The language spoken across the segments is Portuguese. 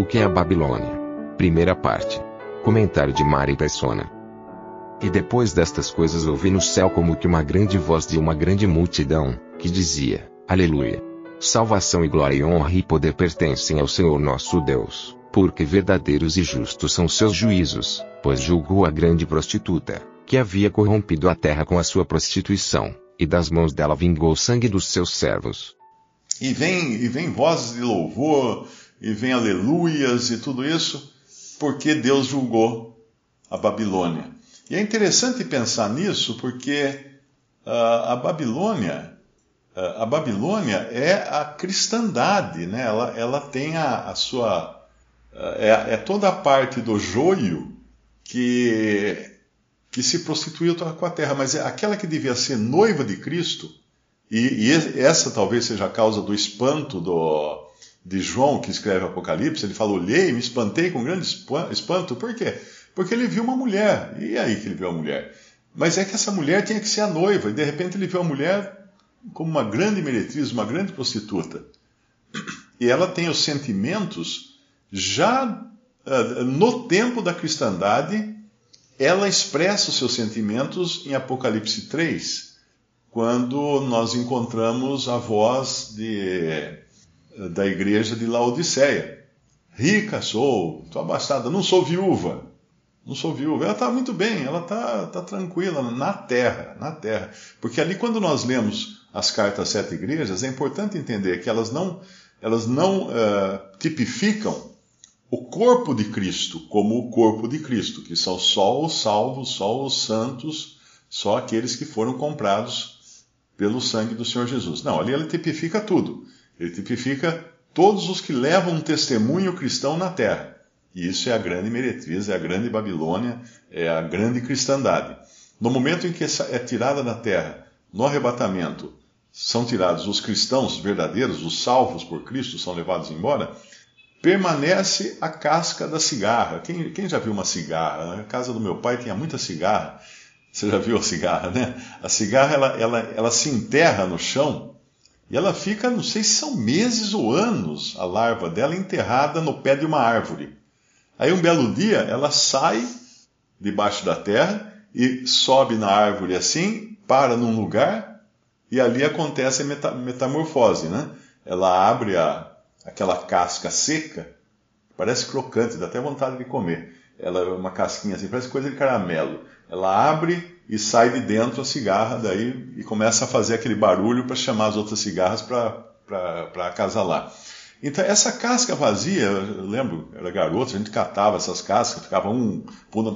O que é a Babilônia? Primeira parte. Comentário de Mari Persona. E depois destas coisas ouvi no céu como que uma grande voz de uma grande multidão, que dizia, Aleluia. Salvação e glória e honra e poder pertencem ao Senhor nosso Deus, porque verdadeiros e justos são seus juízos, pois julgou a grande prostituta, que havia corrompido a terra com a sua prostituição, e das mãos dela vingou o sangue dos seus servos. E vem, e vem vozes de louvor, e vem aleluias e tudo isso, porque Deus julgou a Babilônia. E é interessante pensar nisso porque uh, a Babilônia, uh, a Babilônia é a cristandade, né? Ela, ela tem a, a sua uh, é, é, toda a parte do joio que que se prostituiu com a terra, mas é aquela que devia ser noiva de Cristo. E, e essa talvez seja a causa do espanto do, de João que escreve Apocalipse. Ele falou: olhei, me espantei com grande espanto. Por quê? Porque ele viu uma mulher. E aí que ele viu a mulher? Mas é que essa mulher tinha que ser a noiva. E de repente ele viu a mulher como uma grande meretriz, uma grande prostituta. E ela tem os sentimentos já uh, no tempo da cristandade. Ela expressa os seus sentimentos em Apocalipse 3, quando nós encontramos a voz de, da igreja de Laodiceia. Rica sou, estou abastada, não sou viúva não sou viúva. Ela está muito bem, ela está tá tranquila na terra, na terra. Porque ali quando nós lemos as cartas às sete igrejas, é importante entender que elas não, elas não uh, tipificam o corpo de Cristo como o corpo de Cristo, que são só os salvos, só os santos, só aqueles que foram comprados pelo sangue do Senhor Jesus. Não, ali ele tipifica tudo. Ele tipifica todos os que levam um testemunho cristão na terra. E isso é a grande meretriz, é a grande Babilônia, é a grande cristandade. No momento em que é tirada da terra, no arrebatamento, são tirados os cristãos verdadeiros, os salvos por Cristo, são levados embora, permanece a casca da cigarra. Quem, quem já viu uma cigarra? Na casa do meu pai tinha muita cigarra. Você já viu a cigarra, né? A cigarra ela, ela, ela se enterra no chão e ela fica, não sei se são meses ou anos, a larva dela enterrada no pé de uma árvore. Aí um belo dia ela sai debaixo da terra e sobe na árvore assim, para num lugar e ali acontece a metamorfose, né? Ela abre a, aquela casca seca, parece crocante, dá até vontade de comer. Ela é uma casquinha assim, parece coisa de caramelo. Ela abre e sai de dentro a cigarra daí e começa a fazer aquele barulho para chamar as outras cigarras para acasalar. Então, essa casca vazia, eu lembro, eu era garoto, a gente catava essas cascas, ficava um,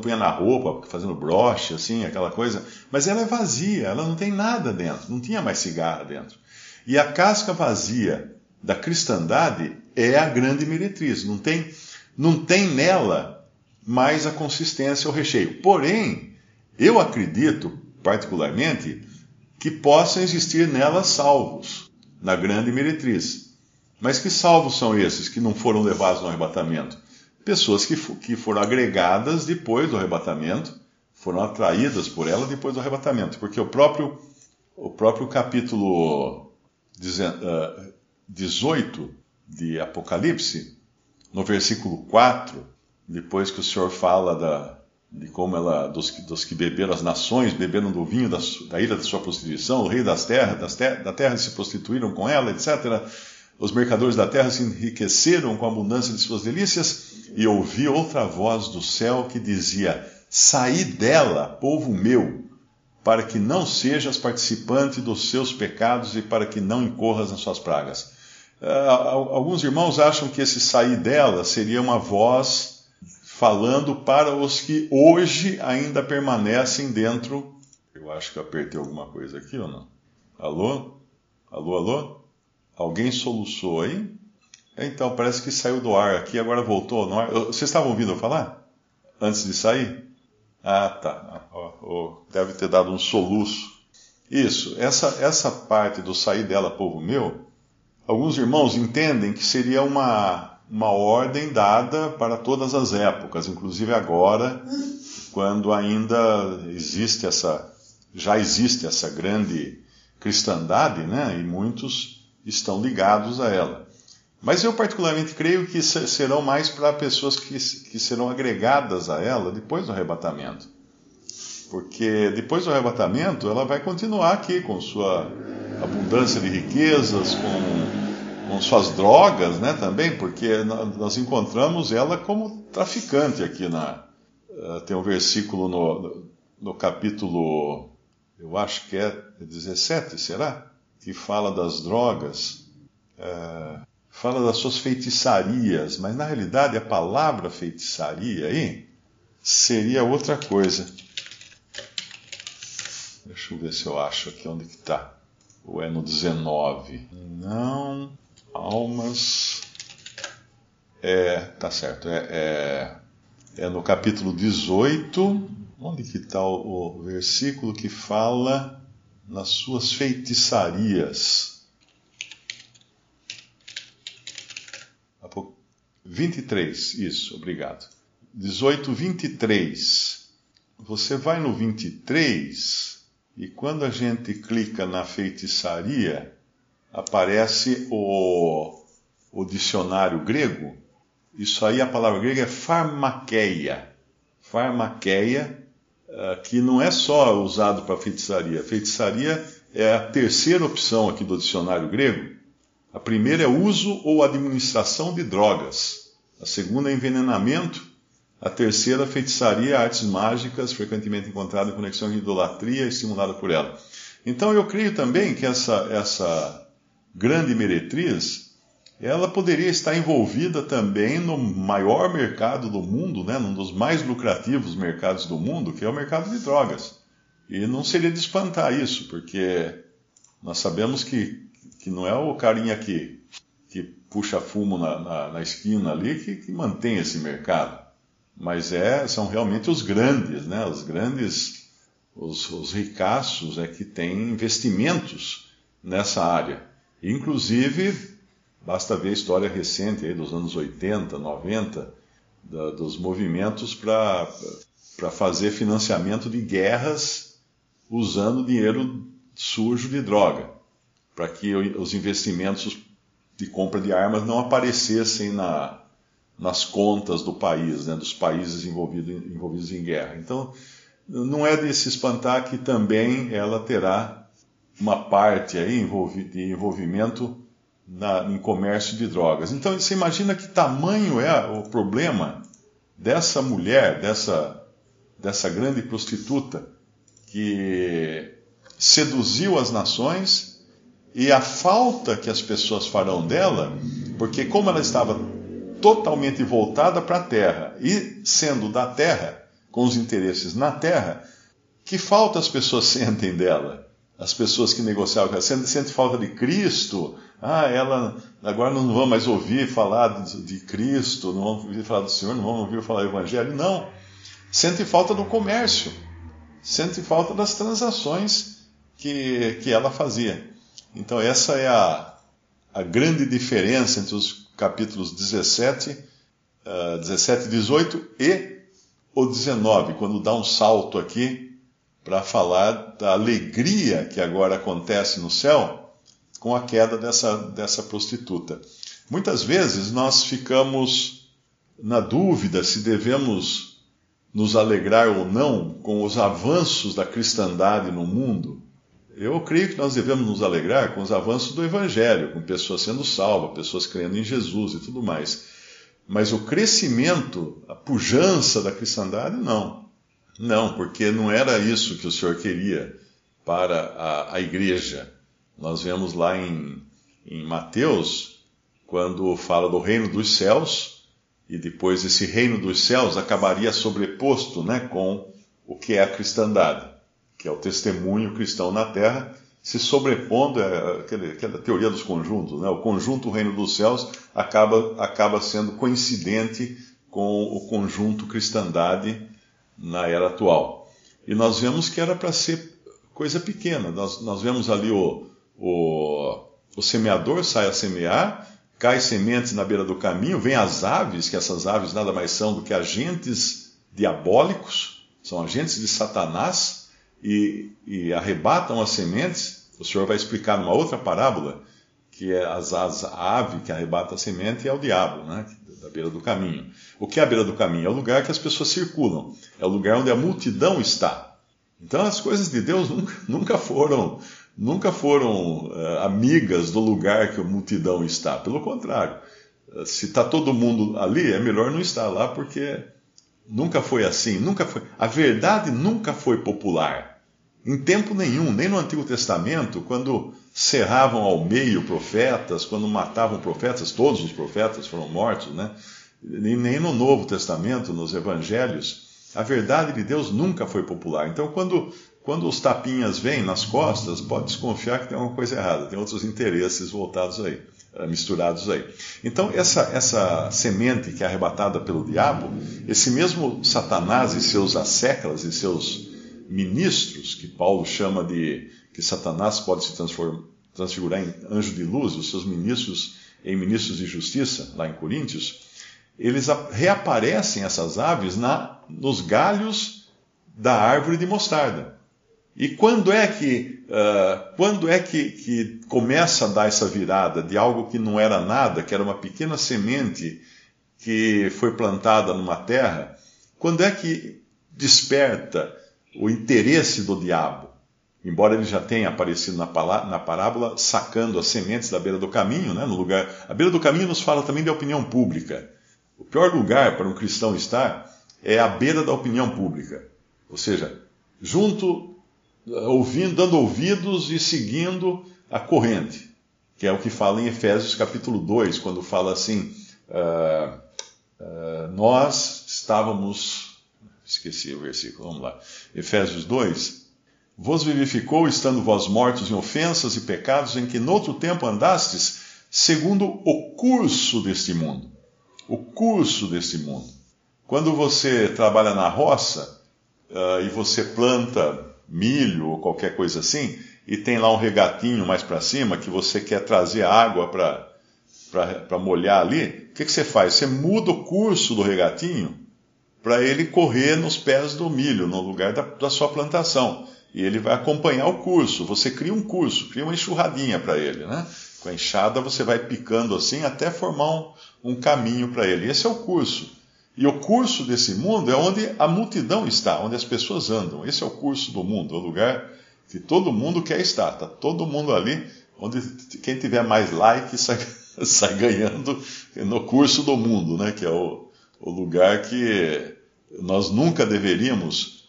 punha na roupa, fazendo broche, assim, aquela coisa, mas ela é vazia, ela não tem nada dentro, não tinha mais cigarra dentro. E a casca vazia da cristandade é a grande meretriz, não tem, não tem nela mais a consistência, o recheio. Porém, eu acredito, particularmente, que possam existir nela salvos, na grande meretriz. Mas que salvos são esses que não foram levados no arrebatamento? Pessoas que, que foram agregadas depois do arrebatamento, foram atraídas por ela depois do arrebatamento. Porque o próprio, o próprio capítulo 18 de Apocalipse, no versículo 4, depois que o Senhor fala da, de como ela, dos, dos, que beberam as nações, beberam do vinho da, da da sua prostituição, o rei das terras, das ter, da terra se prostituíram com ela, etc. Os mercadores da terra se enriqueceram com a abundância de suas delícias, e ouvi outra voz do céu que dizia: Saí dela, povo meu, para que não sejas participante dos seus pecados e para que não incorras nas suas pragas. Uh, alguns irmãos acham que esse sair dela seria uma voz falando para os que hoje ainda permanecem dentro. Eu acho que apertei alguma coisa aqui ou não? Alô? Alô, alô? Alguém soluçou aí? Então, parece que saiu do ar aqui, agora voltou no ar. Vocês estavam ouvindo eu falar? Antes de sair? Ah, tá. Deve ter dado um soluço. Isso, essa, essa parte do sair dela, povo meu, alguns irmãos entendem que seria uma, uma ordem dada para todas as épocas, inclusive agora, quando ainda existe essa, já existe essa grande cristandade, né? E muitos estão ligados a ela. Mas eu particularmente creio que serão mais para pessoas que, que serão agregadas a ela depois do arrebatamento. Porque depois do arrebatamento ela vai continuar aqui com sua abundância de riquezas, com, com suas drogas, né, também, porque nós encontramos ela como traficante aqui na. Eh, tem um versículo no, no capítulo, eu acho que é 17, será? Que fala das drogas. É, fala das suas feitiçarias, mas na realidade a palavra feitiçaria aí seria outra coisa. Deixa eu ver se eu acho aqui onde que está. Ou é no 19? Não. Almas. É, tá certo. É, é, é no capítulo 18. Onde que está o, o versículo que fala nas suas feitiçarias? 23, isso, obrigado. 18, 23. Você vai no 23 e quando a gente clica na feitiçaria, aparece o, o dicionário grego. Isso aí, a palavra grega é farmaqueia. Farmaqueia, eh, que não é só usado para feitiçaria. Feitiçaria é a terceira opção aqui do dicionário grego a primeira é uso ou administração de drogas. A segunda é envenenamento. A terceira, feitiçaria, artes mágicas, frequentemente encontrada em conexão com idolatria, estimulada por ela. Então eu creio também que essa, essa grande meretriz, ela poderia estar envolvida também no maior mercado do mundo, né, num dos mais lucrativos mercados do mundo, que é o mercado de drogas. E não seria de espantar isso, porque nós sabemos que que não é o carinha que, que puxa fumo na, na, na esquina ali que, que, mantém esse mercado, mas é, são realmente os grandes, né? os grandes, os, os ricaços é que têm investimentos nessa área. Inclusive, basta ver a história recente aí dos anos 80, 90, da, dos movimentos para fazer financiamento de guerras usando dinheiro sujo de droga para que os investimentos de compra de armas não aparecessem na, nas contas do país, né, dos países envolvido, envolvidos em guerra. Então, não é de se espantar que também ela terá uma parte aí de envolvimento na, em comércio de drogas. Então, você imagina que tamanho é o problema dessa mulher, dessa, dessa grande prostituta, que seduziu as nações e a falta que as pessoas farão dela, porque como ela estava totalmente voltada para a terra e sendo da terra, com os interesses na terra, que falta as pessoas sentem dela? As pessoas que negociavam sente, sente falta de Cristo? Ah, ela, agora não vão mais ouvir falar de, de Cristo, não vão ouvir falar do Senhor, não vão ouvir falar do Evangelho. Não. Sente falta do comércio, sente falta das transações que, que ela fazia. Então, essa é a, a grande diferença entre os capítulos 17, uh, 17 e 18 e o 19, quando dá um salto aqui para falar da alegria que agora acontece no céu com a queda dessa, dessa prostituta. Muitas vezes nós ficamos na dúvida se devemos nos alegrar ou não com os avanços da cristandade no mundo. Eu creio que nós devemos nos alegrar com os avanços do Evangelho, com pessoas sendo salvas, pessoas crendo em Jesus e tudo mais. Mas o crescimento, a pujança da cristandade, não. Não, porque não era isso que o Senhor queria para a, a igreja. Nós vemos lá em, em Mateus, quando fala do reino dos céus, e depois esse reino dos céus acabaria sobreposto né, com o que é a cristandade que é o testemunho cristão na terra, se sobrepondo, é aquela, aquela teoria dos conjuntos, né? o conjunto reino dos céus acaba, acaba sendo coincidente com o conjunto cristandade na era atual. E nós vemos que era para ser coisa pequena. Nós, nós vemos ali o, o, o semeador sai a semear, cai sementes na beira do caminho, vem as aves, que essas aves nada mais são do que agentes diabólicos, são agentes de Satanás, e, e arrebatam as sementes. O Senhor vai explicar numa outra parábola que é as, as, a ave que arrebata a semente é o diabo, né? Da beira do caminho. O que é a beira do caminho? É o lugar que as pessoas circulam, é o lugar onde a multidão está. Então as coisas de Deus nunca, nunca foram nunca foram uh, amigas do lugar que a multidão está. Pelo contrário, uh, se está todo mundo ali, é melhor não estar lá porque nunca foi assim. Nunca foi. A verdade nunca foi popular. Em tempo nenhum, nem no Antigo Testamento, quando cerravam ao meio profetas, quando matavam profetas, todos os profetas foram mortos, né? Nem no Novo Testamento, nos Evangelhos, a verdade de Deus nunca foi popular. Então, quando, quando os tapinhas vêm nas costas, pode desconfiar que tem alguma coisa errada, tem outros interesses voltados aí, eh, misturados aí. Então, essa, essa semente que é arrebatada pelo diabo, esse mesmo Satanás e seus asseclas e seus ministros, que Paulo chama de que Satanás pode se transfigurar em anjo de luz, os seus ministros em ministros de justiça, lá em Coríntios, eles reaparecem essas aves na, nos galhos da árvore de mostarda. E quando é que, uh, quando é que, que começa a dar essa virada de algo que não era nada, que era uma pequena semente que foi plantada numa terra, quando é que desperta o interesse do diabo. Embora ele já tenha aparecido na, parábola sacando as sementes da beira do caminho, né, no lugar. A beira do caminho nos fala também de opinião pública. O pior lugar para um cristão estar é a beira da opinião pública. Ou seja, junto, ouvindo, dando ouvidos e seguindo a corrente, que é o que fala em Efésios capítulo 2, quando fala assim: uh, uh, nós estávamos Esqueci o versículo, vamos lá. Efésios 2. Vos vivificou, estando vós mortos em ofensas e pecados, em que noutro tempo andastes, segundo o curso deste mundo. O curso deste mundo. Quando você trabalha na roça uh, e você planta milho ou qualquer coisa assim, e tem lá um regatinho mais para cima que você quer trazer água para molhar ali, o que, que você faz? Você muda o curso do regatinho para ele correr nos pés do milho, no lugar da, da, sua plantação. E ele vai acompanhar o curso. Você cria um curso, cria uma enxurradinha para ele, né? Com a enxada você vai picando assim até formar um, um caminho para ele. Esse é o curso. E o curso desse mundo é onde a multidão está, onde as pessoas andam. Esse é o curso do mundo, é o lugar que todo mundo quer estar. Está todo mundo ali, onde quem tiver mais like sai, sai ganhando no curso do mundo, né? Que é o, o lugar que nós nunca deveríamos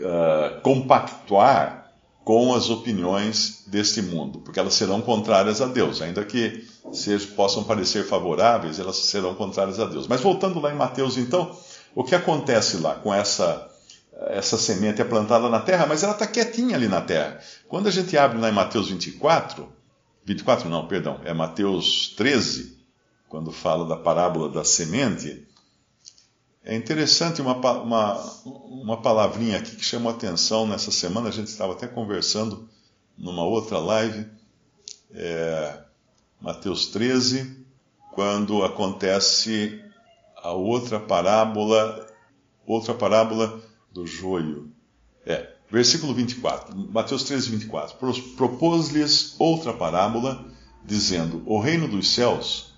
uh, compactuar com as opiniões deste mundo, porque elas serão contrárias a Deus, ainda que sejam, possam parecer favoráveis, elas serão contrárias a Deus. Mas voltando lá em Mateus, então, o que acontece lá com essa essa semente é plantada na terra, mas ela está quietinha ali na terra. Quando a gente abre lá em Mateus 24, 24 não, perdão, é Mateus 13, quando fala da parábola da semente, é interessante uma, uma, uma palavrinha aqui que chamou atenção nessa semana, a gente estava até conversando numa outra live, é, Mateus 13, quando acontece a outra parábola, outra parábola do joio. É, versículo 24, Mateus 13, 24. Propôs-lhes outra parábola, dizendo: O reino dos céus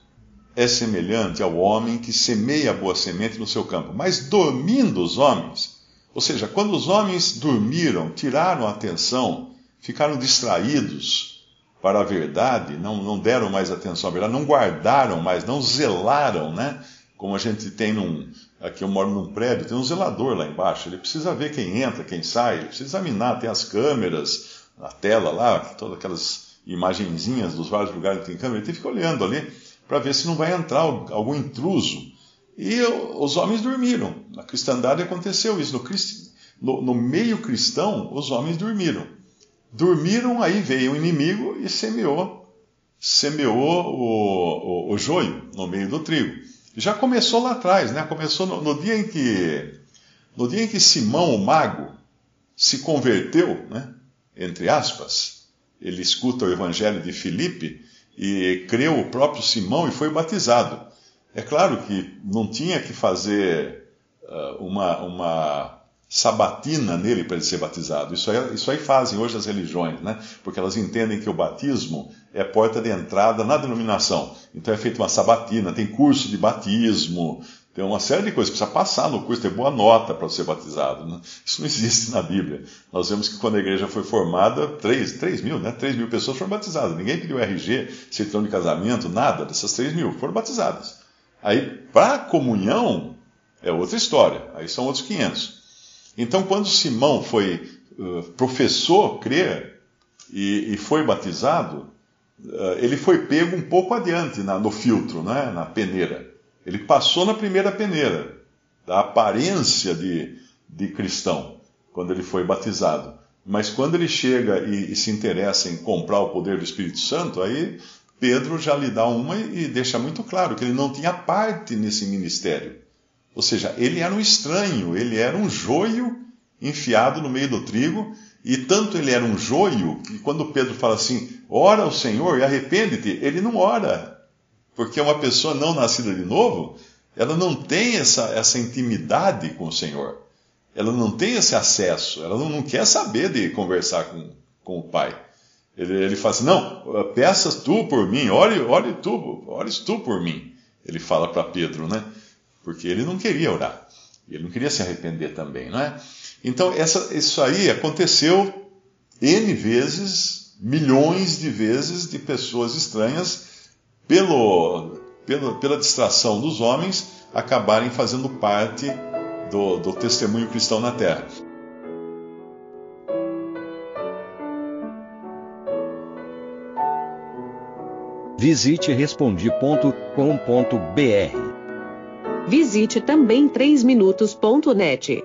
é semelhante ao homem que semeia a boa semente no seu campo. Mas dormindo os homens, ou seja, quando os homens dormiram, tiraram a atenção, ficaram distraídos para a verdade, não, não deram mais atenção à verdade, não guardaram mais, não zelaram, né? Como a gente tem num. Aqui eu moro num prédio, tem um zelador lá embaixo. Ele precisa ver quem entra, quem sai, ele precisa examinar, tem as câmeras na tela lá, todas aquelas imagenzinhas dos vários lugares que tem câmera, ele tem que ficar olhando ali para ver se não vai entrar algum intruso. E os homens dormiram. Na cristandade aconteceu isso. No, no, no meio cristão, os homens dormiram. dormiram, aí veio o inimigo e semeou, semeou o, o, o joio no meio do trigo. Já começou lá atrás, né? Começou no, no, dia em que no dia em que Simão o mago se converteu, né? Entre aspas, ele escuta o evangelho de Filipe e creu o próprio Simão e foi batizado. É claro que não tinha que fazer uh, uma, uma sabatina nele para ele ser batizado. Isso aí, isso aí fazem hoje as religiões, né? Porque elas entendem que o batismo é a porta de entrada na denominação. Então é feita uma sabatina, tem curso de batismo, tem uma série de coisas. Precisa passar no curso, ter boa nota para ser batizado. Né? Isso não existe na Bíblia. Nós vemos que quando a igreja foi formada, 3, 3 mil, né? 3 mil pessoas foram batizadas. Ninguém pediu RG, certidão de casamento, nada dessas 3 mil. Foram batizadas. Aí, para a comunhão, é outra história. Aí são outros 500. Então, quando Simão foi, uh, professou crer e, e foi batizado, uh, ele foi pego um pouco adiante na, no filtro, né? na peneira. Ele passou na primeira peneira, da aparência de, de cristão, quando ele foi batizado. Mas quando ele chega e, e, se interessa em comprar o poder do Espírito Santo, aí Pedro já lhe dá uma e deixa muito claro que ele não tinha parte nesse ministério. Ou seja, ele era um estranho, ele era um joio enfiado no meio do trigo, e tanto ele era um joio que quando Pedro fala assim, ora ao Senhor e arrepende-te, ele não ora. Porque uma pessoa não nascida de novo, ela não tem essa, essa intimidade com o Senhor. Ela não tem esse acesso. Ela não, não quer saber de conversar com, com o Pai. Ele, ele fala assim: não, peças tu por mim, ore, ore tu, ores tu por mim. Ele fala para Pedro, né? Porque ele não queria orar. Ele não queria se arrepender também, não é? Então, essa, isso aí aconteceu N vezes, milhões de vezes, de pessoas estranhas pelo, pelo, pela distração dos homens, acabarem fazendo parte do, do testemunho cristão na terra. Visite respondi.com.br. Visite também 3minutos.net.